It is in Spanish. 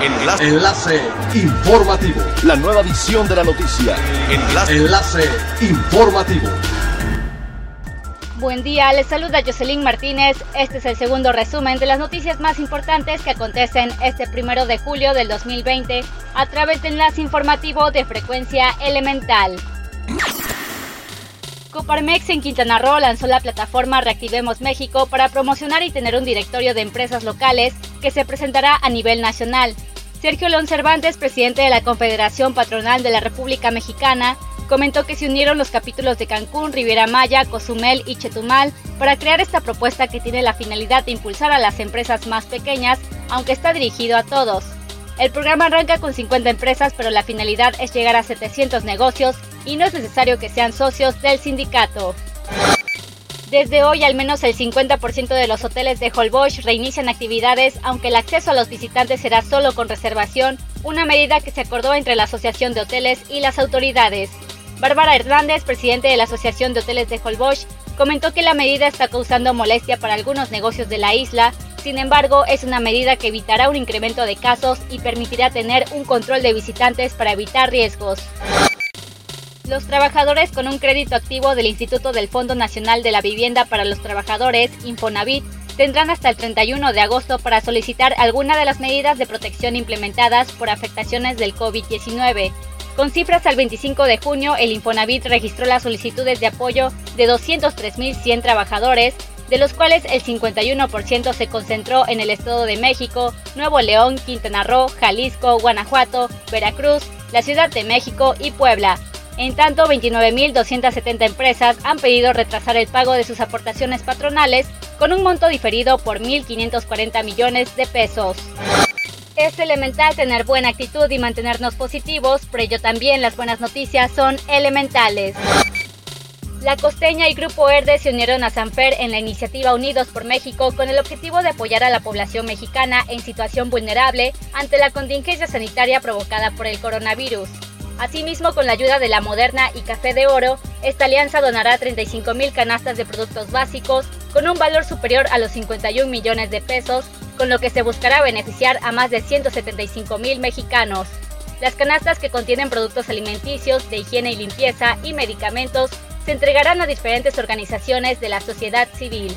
Enlace. Enlace informativo. La nueva edición de la noticia. Enlace. Enlace informativo. Buen día, les saluda Jocelyn Martínez. Este es el segundo resumen de las noticias más importantes que acontecen este primero de julio del 2020 a través de enlace informativo de frecuencia elemental. Coparmex en Quintana Roo lanzó la plataforma Reactivemos México para promocionar y tener un directorio de empresas locales que se presentará a nivel nacional. Sergio León Cervantes, presidente de la Confederación Patronal de la República Mexicana, comentó que se unieron los capítulos de Cancún, Riviera Maya, Cozumel y Chetumal para crear esta propuesta que tiene la finalidad de impulsar a las empresas más pequeñas, aunque está dirigido a todos. El programa arranca con 50 empresas, pero la finalidad es llegar a 700 negocios y no es necesario que sean socios del sindicato. Desde hoy, al menos el 50% de los hoteles de Holbox reinician actividades, aunque el acceso a los visitantes será solo con reservación, una medida que se acordó entre la Asociación de Hoteles y las autoridades. Bárbara Hernández, presidente de la Asociación de Hoteles de Holbox, comentó que la medida está causando molestia para algunos negocios de la isla, sin embargo, es una medida que evitará un incremento de casos y permitirá tener un control de visitantes para evitar riesgos. Los trabajadores con un crédito activo del Instituto del Fondo Nacional de la Vivienda para los Trabajadores, Infonavit, tendrán hasta el 31 de agosto para solicitar alguna de las medidas de protección implementadas por afectaciones del COVID-19. Con cifras al 25 de junio, el Infonavit registró las solicitudes de apoyo de 203.100 trabajadores, de los cuales el 51% se concentró en el Estado de México, Nuevo León, Quintana Roo, Jalisco, Guanajuato, Veracruz, la Ciudad de México y Puebla. En tanto, 29.270 empresas han pedido retrasar el pago de sus aportaciones patronales con un monto diferido por 1.540 millones de pesos. Es elemental tener buena actitud y mantenernos positivos, pero ello también las buenas noticias son elementales. La Costeña y Grupo Herde se unieron a Sanfer en la iniciativa Unidos por México con el objetivo de apoyar a la población mexicana en situación vulnerable ante la contingencia sanitaria provocada por el coronavirus. Asimismo, con la ayuda de la Moderna y Café de Oro, esta alianza donará 35 mil canastas de productos básicos con un valor superior a los 51 millones de pesos, con lo que se buscará beneficiar a más de 175 mil mexicanos. Las canastas que contienen productos alimenticios, de higiene y limpieza y medicamentos se entregarán a diferentes organizaciones de la sociedad civil.